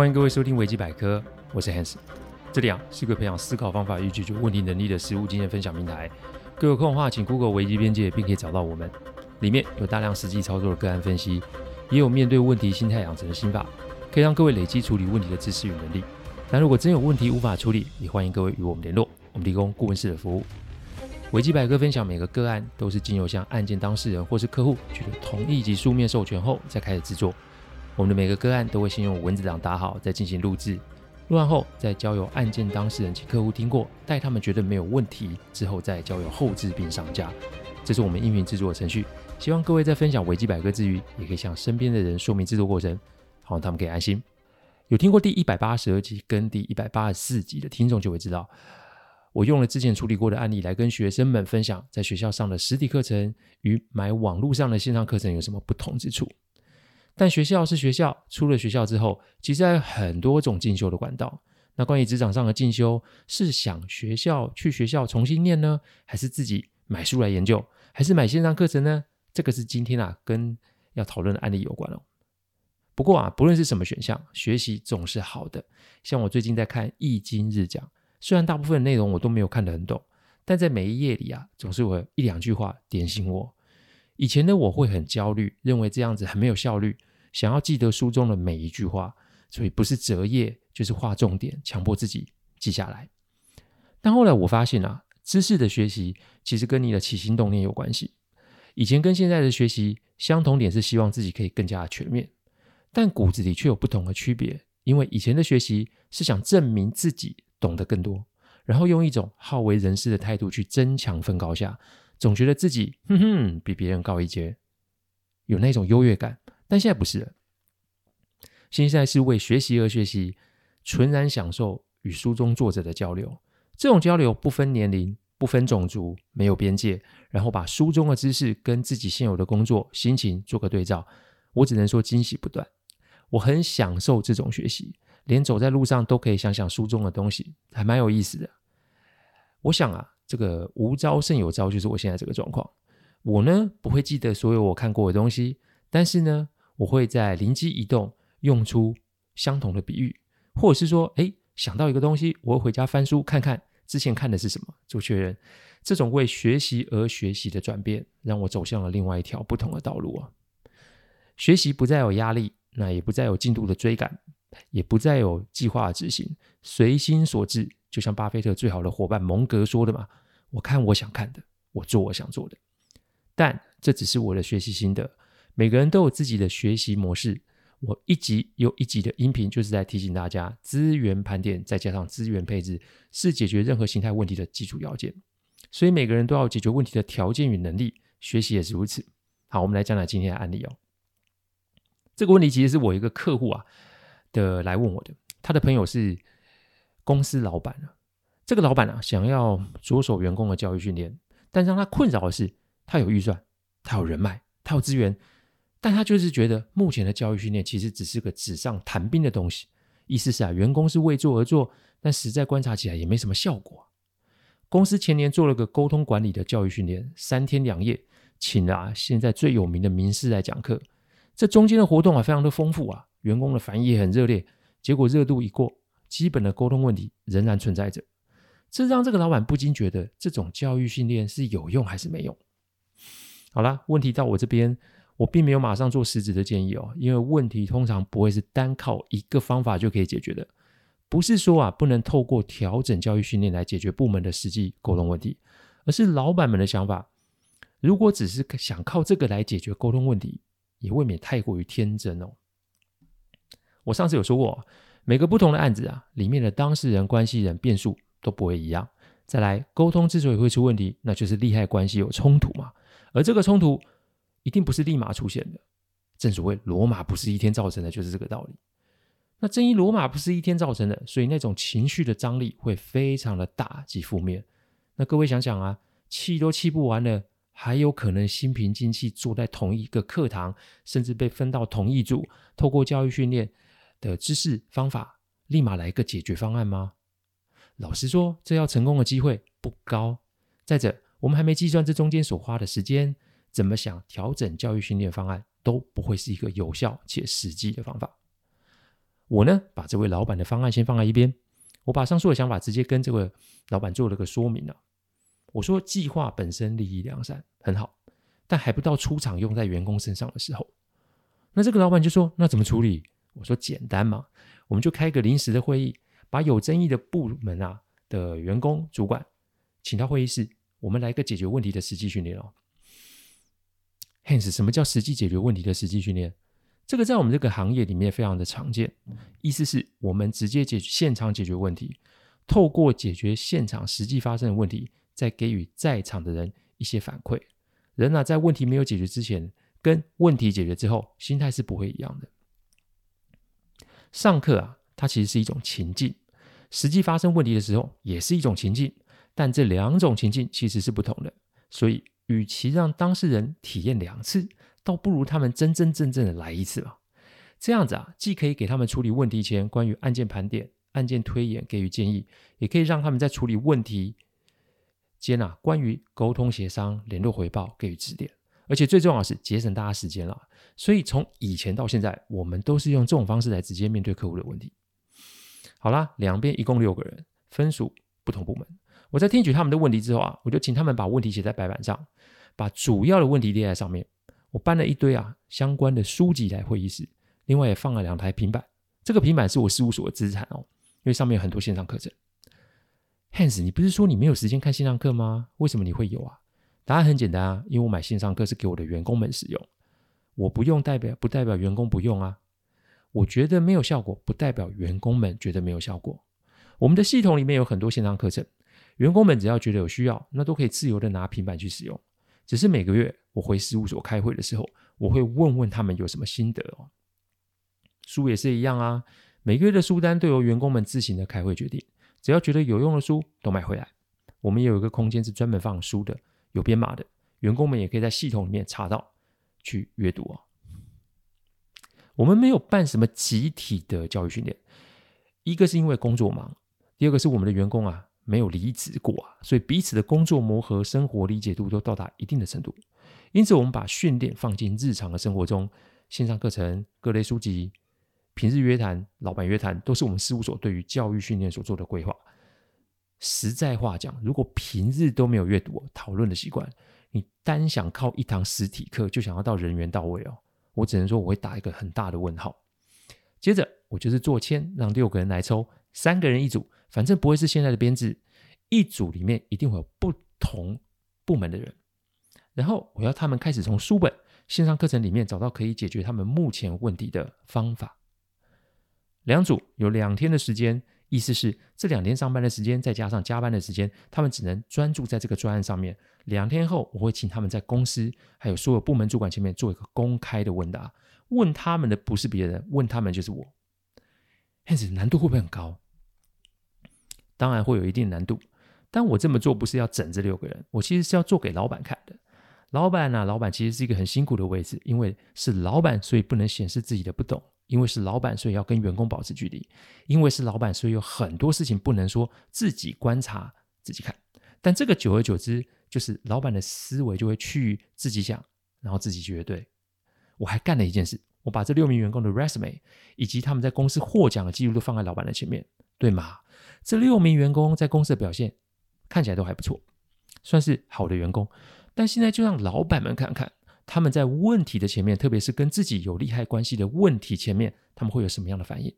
欢迎各位收听维基百科，我是 Hans。这里啊是个培养思考方法与解决问题能力的实务经验分享平台。各位有空的话，请 Google 维基边界，并可以找到我们。里面有大量实际操作的个案分析，也有面对问题心态养成的心法，可以让各位累积处理问题的知识与能力。但如果真有问题无法处理，也欢迎各位与我们联络，我们提供顾问式的服务。维基百科分享每个个案都是经由向案件当事人或是客户取得同意及书面授权后再开始制作。我们的每个个案都会先用文字档打好，再进行录制。录完后再交由案件当事人及客户听过，待他们觉得没有问题之后，再交由后制并上架。这是我们音频制作的程序。希望各位在分享维基百科之余，也可以向身边的人说明制作过程，好让他们可以安心。有听过第一百八十二集跟第一百八十四集的听众就会知道。我用了之前处理过的案例来跟学生们分享，在学校上的实体课程与买网络上的线上课程有什么不同之处。但学校是学校，出了学校之后，其实还有很多种进修的管道。那关于职场上的进修，是想学校去学校重新念呢，还是自己买书来研究，还是买线上课程呢？这个是今天啊跟要讨论的案例有关哦。不过啊，不论是什么选项，学习总是好的。像我最近在看《易经日讲》。虽然大部分内容我都没有看得很懂，但在每一页里啊，总是有一两句话点醒我。以前的我会很焦虑，认为这样子很没有效率，想要记得书中的每一句话，所以不是折页就是画重点，强迫自己记下来。但后来我发现啊，知识的学习其实跟你的起心动念有关系。以前跟现在的学习相同点是希望自己可以更加全面，但骨子里却有不同的区别。因为以前的学习是想证明自己。懂得更多，然后用一种好为人师的态度去争强分高下，总觉得自己哼哼比别人高一阶，有那种优越感。但现在不是了，现在是为学习而学习，纯然享受与书中作者的交流。这种交流不分年龄、不分种族，没有边界，然后把书中的知识跟自己现有的工作、心情做个对照，我只能说惊喜不断。我很享受这种学习。连走在路上都可以想想书中的东西，还蛮有意思的。我想啊，这个无招胜有招，就是我现在这个状况。我呢，不会记得所有我看过的东西，但是呢，我会在灵机一动，用出相同的比喻，或者是说，哎，想到一个东西，我会回家翻书看看之前看的是什么，做确认。这种为学习而学习的转变，让我走向了另外一条不同的道路啊。学习不再有压力，那也不再有进度的追赶。也不再有计划执行，随心所至，就像巴菲特最好的伙伴蒙格说的嘛：“我看我想看的，我做我想做的。”但这只是我的学习心得，每个人都有自己的学习模式。我一集又一集的音频，就是在提醒大家：资源盘点再加上资源配置，是解决任何形态问题的基础要件。所以每个人都要解决问题的条件与能力，学习也是如此。好，我们来讲讲今天的案例哦。这个问题其实是我一个客户啊。的来问我的，他的朋友是公司老板啊。这个老板啊，想要着手员工的教育训练，但让他困扰的是，他有预算，他有人脉，他有资源，但他就是觉得目前的教育训练其实只是个纸上谈兵的东西。意思是啊，员工是为做而做，但实在观察起来也没什么效果。公司前年做了个沟通管理的教育训练，三天两夜，请了啊现在最有名的名师来讲课，这中间的活动啊，非常的丰富啊。员工的反应也很热烈，结果热度一过，基本的沟通问题仍然存在着，这让这个老板不禁觉得这种教育训练是有用还是没用？好了，问题到我这边，我并没有马上做实质的建议哦，因为问题通常不会是单靠一个方法就可以解决的，不是说啊不能透过调整教育训练来解决部门的实际沟通问题，而是老板们的想法，如果只是想靠这个来解决沟通问题，也未免太过于天真哦。我上次有说过，每个不同的案子啊，里面的当事人、关系人变数都不会一样。再来，沟通之所以会出问题，那就是利害关系有冲突嘛。而这个冲突一定不是立马出现的。正所谓罗马不是一天造成的，就是这个道理。那正因罗马不是一天造成的，所以那种情绪的张力会非常的大及负面。那各位想想啊，气都气不完了，还有可能心平气静坐在同一个课堂，甚至被分到同一组，透过教育训练。的知识方法，立马来一个解决方案吗？老实说，这要成功的机会不高。再者，我们还没计算这中间所花的时间，怎么想调整教育训练方案都不会是一个有效且实际的方法。我呢，把这位老板的方案先放在一边，我把上述的想法直接跟这位老板做了个说明了。我说计划本身立意良善，很好，但还不到出场用在员工身上的时候。那这个老板就说：“那怎么处理？”我说：“简单嘛，我们就开个临时的会议，把有争议的部门啊的员工主管请到会议室，我们来个解决问题的实际训练哦。” Hans，什么叫实际解决问题的实际训练？这个在我们这个行业里面非常的常见，意思是我们直接解决现场解决问题，透过解决现场实际发生的问题，再给予在场的人一些反馈。人呢，在问题没有解决之前，跟问题解决之后，心态是不会一样的。上课啊，它其实是一种情境，实际发生问题的时候也是一种情境，但这两种情境其实是不同的。所以，与其让当事人体验两次，倒不如他们真真正正的来一次吧。这样子啊，既可以给他们处理问题前关于案件盘点、案件推演给予建议，也可以让他们在处理问题间啊，关于沟通协商、联络回报给予指点。而且最重要的是节省大家时间了。所以从以前到现在，我们都是用这种方式来直接面对客户的问题。好啦，两边一共六个人，分属不同部门。我在听取他们的问题之后啊，我就请他们把问题写在白板上，把主要的问题列在上面。我搬了一堆啊相关的书籍来会议室，另外也放了两台平板。这个平板是我事务所的资产哦，因为上面有很多线上课程。Hans，你不是说你没有时间看线上课吗？为什么你会有啊？答案很简单啊，因为我买线上课是给我的员工们使用，我不用代表不代表员工不用啊。我觉得没有效果，不代表员工们觉得没有效果。我们的系统里面有很多线上课程，员工们只要觉得有需要，那都可以自由的拿平板去使用。只是每个月我回事务所开会的时候，我会问问他们有什么心得哦。书也是一样啊，每个月的书单都由员工们自行的开会决定。只要觉得有用的书都买回来。我们也有一个空间是专门放书的，有编码的，员工们也可以在系统里面查到去阅读哦。我们没有办什么集体的教育训练，一个是因为工作忙，第二个是我们的员工啊。没有离职过啊，所以彼此的工作磨合、生活理解度都到达一定的程度。因此，我们把训练放进日常的生活中，线上课程、各类书籍、平日约谈、老板约谈，都是我们事务所对于教育训练所做的规划。实在话讲，如果平日都没有阅读、讨论的习惯，你单想靠一堂实体课就想要到人员到位哦，我只能说我会打一个很大的问号。接着，我就是做签，让六个人来抽，三个人一组。反正不会是现在的编制，一组里面一定会有不同部门的人，然后我要他们开始从书本、线上课程里面找到可以解决他们目前问题的方法。两组有两天的时间，意思是这两天上班的时间再加上加班的时间，他们只能专注在这个专案上面。两天后，我会请他们在公司还有所有部门主管前面做一个公开的问答，问他们的不是别人，问他们就是我。因此难度会不会很高？当然会有一定难度，但我这么做不是要整这六个人，我其实是要做给老板看的。老板呢、老板其实是一个很辛苦的位置，因为是老板，所以不能显示自己的不懂；因为是老板，所以要跟员工保持距离；因为是老板，所以有很多事情不能说自己观察、自己看。但这个久而久之，就是老板的思维就会去自己想，然后自己觉得对。我还干了一件事，我把这六名员工的 resume 以及他们在公司获奖的记录都放在老板的前面，对吗？这六名员工在公司的表现看起来都还不错，算是好的员工。但现在就让老板们看看，他们在问题的前面，特别是跟自己有利害关系的问题前面，他们会有什么样的反应？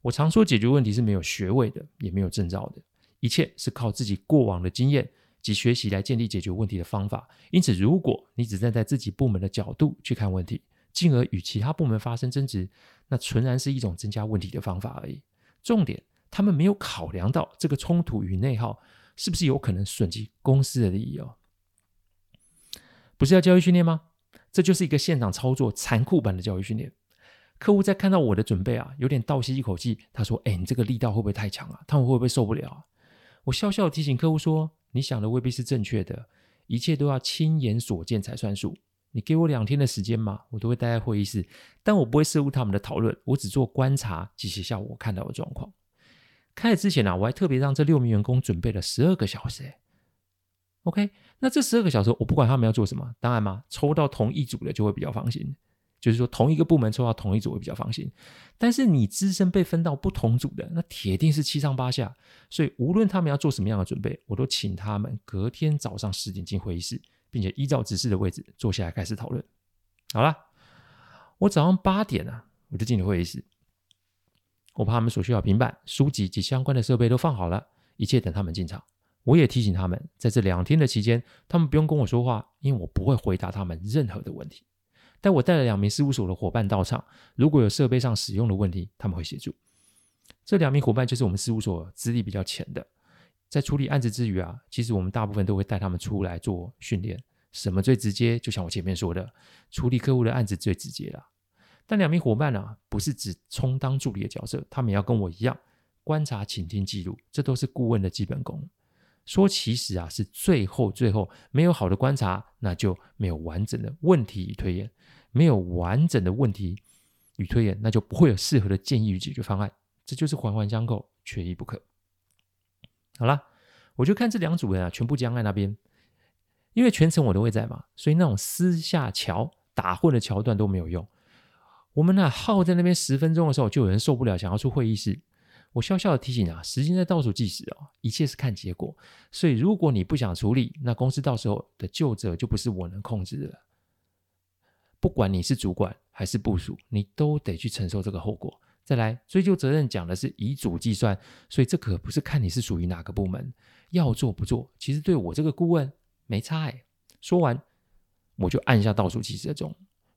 我常说，解决问题是没有学位的，也没有证照的，一切是靠自己过往的经验及学习来建立解决问题的方法。因此，如果你只站在自己部门的角度去看问题，进而与其他部门发生争执，那纯然是一种增加问题的方法而已。重点。他们没有考量到这个冲突与内耗是不是有可能损及公司的利益哦？不是要教育训练吗？这就是一个现场操作残酷版的教育训练。客户在看到我的准备啊，有点倒吸一口气，他说：“哎，你这个力道会不会太强啊？他们会不会受不了？”我笑笑提醒客户说：“你想的未必是正确的，一切都要亲眼所见才算数。你给我两天的时间嘛，我都会待在会议室，但我不会涉入他们的讨论，我只做观察及写下我看到的状况。”开始之前呢、啊，我还特别让这六名员工准备了十二个小时。OK，那这十二个小时我不管他们要做什么，当然嘛，抽到同一组的就会比较放心，就是说同一个部门抽到同一组会比较放心。但是你资深被分到不同组的，那铁定是七上八下。所以无论他们要做什么样的准备，我都请他们隔天早上十点进会议室，并且依照指示的位置坐下来开始讨论。好了，我早上八点啊，我就进了会议室。我把他们所需要平板、书籍及相关的设备都放好了，一切等他们进场。我也提醒他们，在这两天的期间，他们不用跟我说话，因为我不会回答他们任何的问题。但我带了两名事务所的伙伴到场，如果有设备上使用的问题，他们会协助。这两名伙伴就是我们事务所资历比较浅的，在处理案子之余啊，其实我们大部分都会带他们出来做训练。什么最直接？就像我前面说的，处理客户的案子最直接了。但两名伙伴呢、啊，不是只充当助理的角色，他们也要跟我一样观察、倾听、记录，这都是顾问的基本功。说其实啊，是最后最后没有好的观察，那就没有完整的问题与推演，没有完整的问题与推演，那就不会有适合的建议与解决方案。这就是环环相扣，缺一不可。好了，我就看这两组人啊，全部僵在那边，因为全程我都会在嘛，所以那种私下桥打混的桥段都没有用。我们呢，耗在那边十分钟的时候，就有人受不了，想要出会议室。我笑笑的提醒啊，时间在倒数计时哦，一切是看结果。所以如果你不想处理，那公司到时候的究责就不是我能控制的了。不管你是主管还是部署，你都得去承受这个后果。再来，追究责任讲的是以组计算，所以这可不是看你是属于哪个部门，要做不做，其实对我这个顾问没差哎。说完，我就按下倒数计时的钟。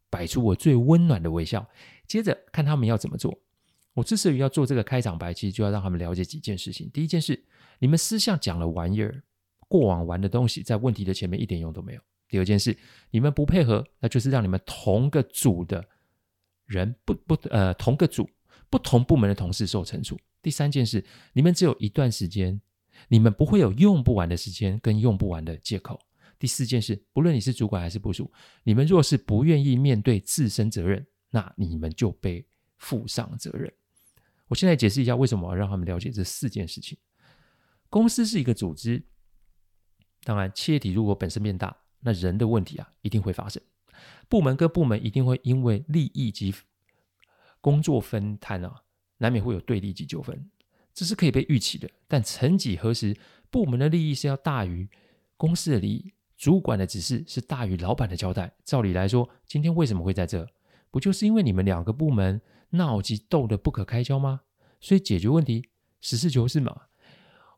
摆出我最温暖的微笑，接着看他们要怎么做。我之所以要做这个开场白，其实就要让他们了解几件事情。第一件事，你们私下讲了玩意儿，过往玩的东西，在问题的前面一点用都没有。第二件事，你们不配合，那就是让你们同个组的人不不呃同个组不同部门的同事受惩处。第三件事，你们只有一段时间，你们不会有用不完的时间跟用不完的借口。第四件事，不论你是主管还是部属，你们若是不愿意面对自身责任，那你们就被负上责任。我现在解释一下为什么我要让他们了解这四件事情。公司是一个组织，当然企业体如果本身变大，那人的问题啊一定会发生。部门跟部门一定会因为利益及工作分摊啊，难免会有对立及纠纷，这是可以被预期的。但曾几何时，部门的利益是要大于公司的利益。主管的指示是大于老板的交代。照理来说，今天为什么会在这？不就是因为你们两个部门闹及斗得不可开交吗？所以解决问题，实事求是嘛。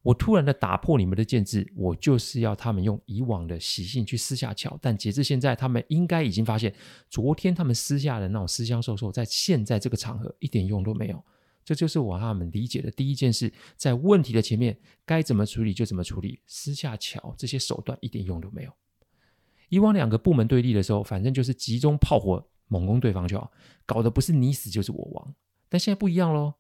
我突然的打破你们的建制，我就是要他们用以往的习性去私下乔。但截至现在，他们应该已经发现，昨天他们私下的那种私相授受，在现在这个场合一点用都没有。这就是我让他们理解的第一件事，在问题的前面该怎么处理就怎么处理，私下乔这些手段一点用都没有。以往两个部门对立的时候，反正就是集中炮火猛攻对方就好，搞得不是你死就是我亡。但现在不一样喽，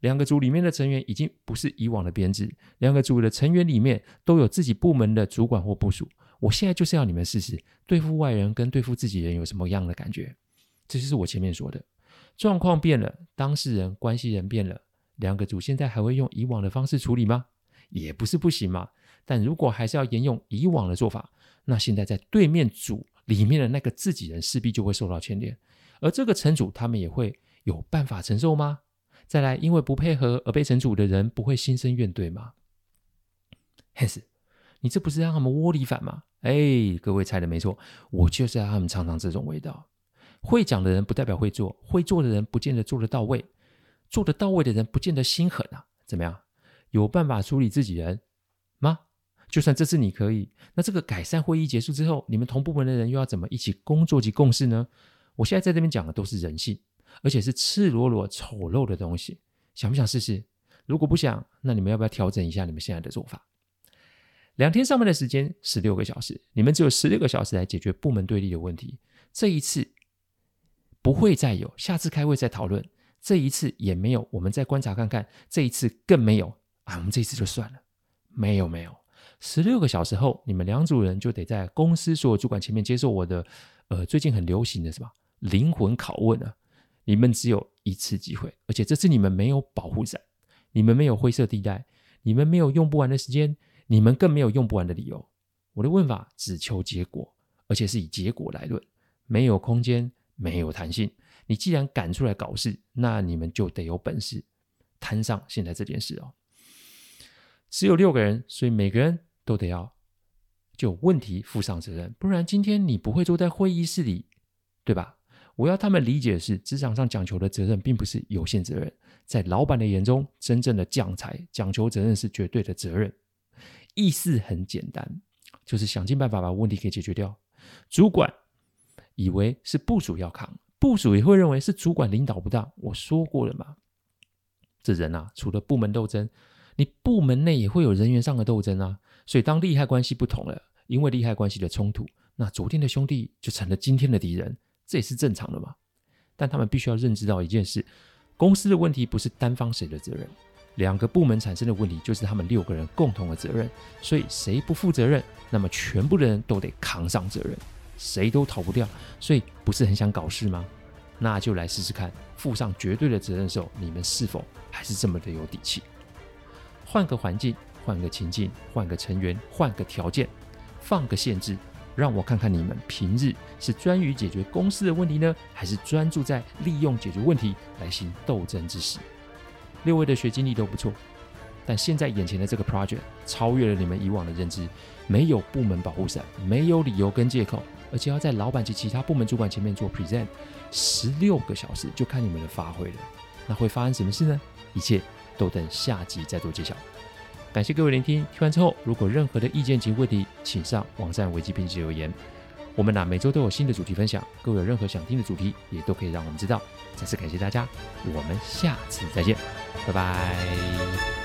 两个组里面的成员已经不是以往的编制，两个组的成员里面都有自己部门的主管或部署。我现在就是要你们试试对付外人跟对付自己人有什么样的感觉，这就是我前面说的。状况变了，当事人、关系人变了，两个组现在还会用以往的方式处理吗？也不是不行嘛。但如果还是要沿用以往的做法，那现在在对面组里面的那个自己人势必就会受到牵连，而这个城主他们也会有办法承受吗？再来，因为不配合而被城主的人不会心生怨怼吗？Hans，你这不是让他们窝里反吗？哎，各位猜的没错，我就是要让他们尝尝这种味道。会讲的人不代表会做，会做的人不见得做得到位，做得到位的人不见得心狠啊。怎么样？有办法处理自己人吗？就算这次你可以，那这个改善会议结束之后，你们同部门的人又要怎么一起工作及共事呢？我现在在这边讲的都是人性，而且是赤裸裸丑陋的东西。想不想试试？如果不想，那你们要不要调整一下你们现在的做法？两天上班的时间十六个小时，你们只有十六个小时来解决部门对立的问题。这一次。不会再有，下次开会再讨论。这一次也没有，我们再观察看看。这一次更没有啊，我们这一次就算了。没有没有，十六个小时后，你们两组人就得在公司所有主管前面接受我的，呃，最近很流行的什么？灵魂拷问啊！你们只有一次机会，而且这次你们没有保护伞，你们没有灰色地带，你们没有用不完的时间，你们更没有用不完的理由。我的问法只求结果，而且是以结果来论，没有空间。没有弹性。你既然敢出来搞事，那你们就得有本事摊上现在这件事哦。只有六个人，所以每个人都得要就问题负上责任，不然今天你不会坐在会议室里，对吧？我要他们理解的是，职场上讲求的责任并不是有限责任，在老板的眼中，真正的将才讲求责任是绝对的责任。意思很简单，就是想尽办法把问题给解决掉。主管以为是部署要扛，部署也会认为是主管领导不当。我说过了嘛，这人啊，除了部门斗争。你部门内也会有人员上的斗争啊，所以当利害关系不同了，因为利害关系的冲突，那昨天的兄弟就成了今天的敌人，这也是正常的嘛。但他们必须要认知到一件事：公司的问题不是单方谁的责任，两个部门产生的问题就是他们六个人共同的责任。所以谁不负责任，那么全部的人都得扛上责任，谁都逃不掉。所以不是很想搞事吗？那就来试试看，负上绝对的责任的时候，你们是否还是这么的有底气？换个环境，换个情境，换个成员，换个条件，放个限制，让我看看你们平日是专于解决公司的问题呢，还是专注在利用解决问题来行斗争之时？六位的学经历都不错，但现在眼前的这个 project 超越了你们以往的认知，没有部门保护伞，没有理由跟借口，而且要在老板及其他部门主管前面做 present，十六个小时就看你们的发挥了。那会发生什么事呢？一切。都等下集再做揭晓。感谢各位聆听，听完之后如果任何的意见及问题，请上网站维基编辑留言。我们呢每周都有新的主题分享，各位有任何想听的主题，也都可以让我们知道。再次感谢大家，我们下次再见，拜拜。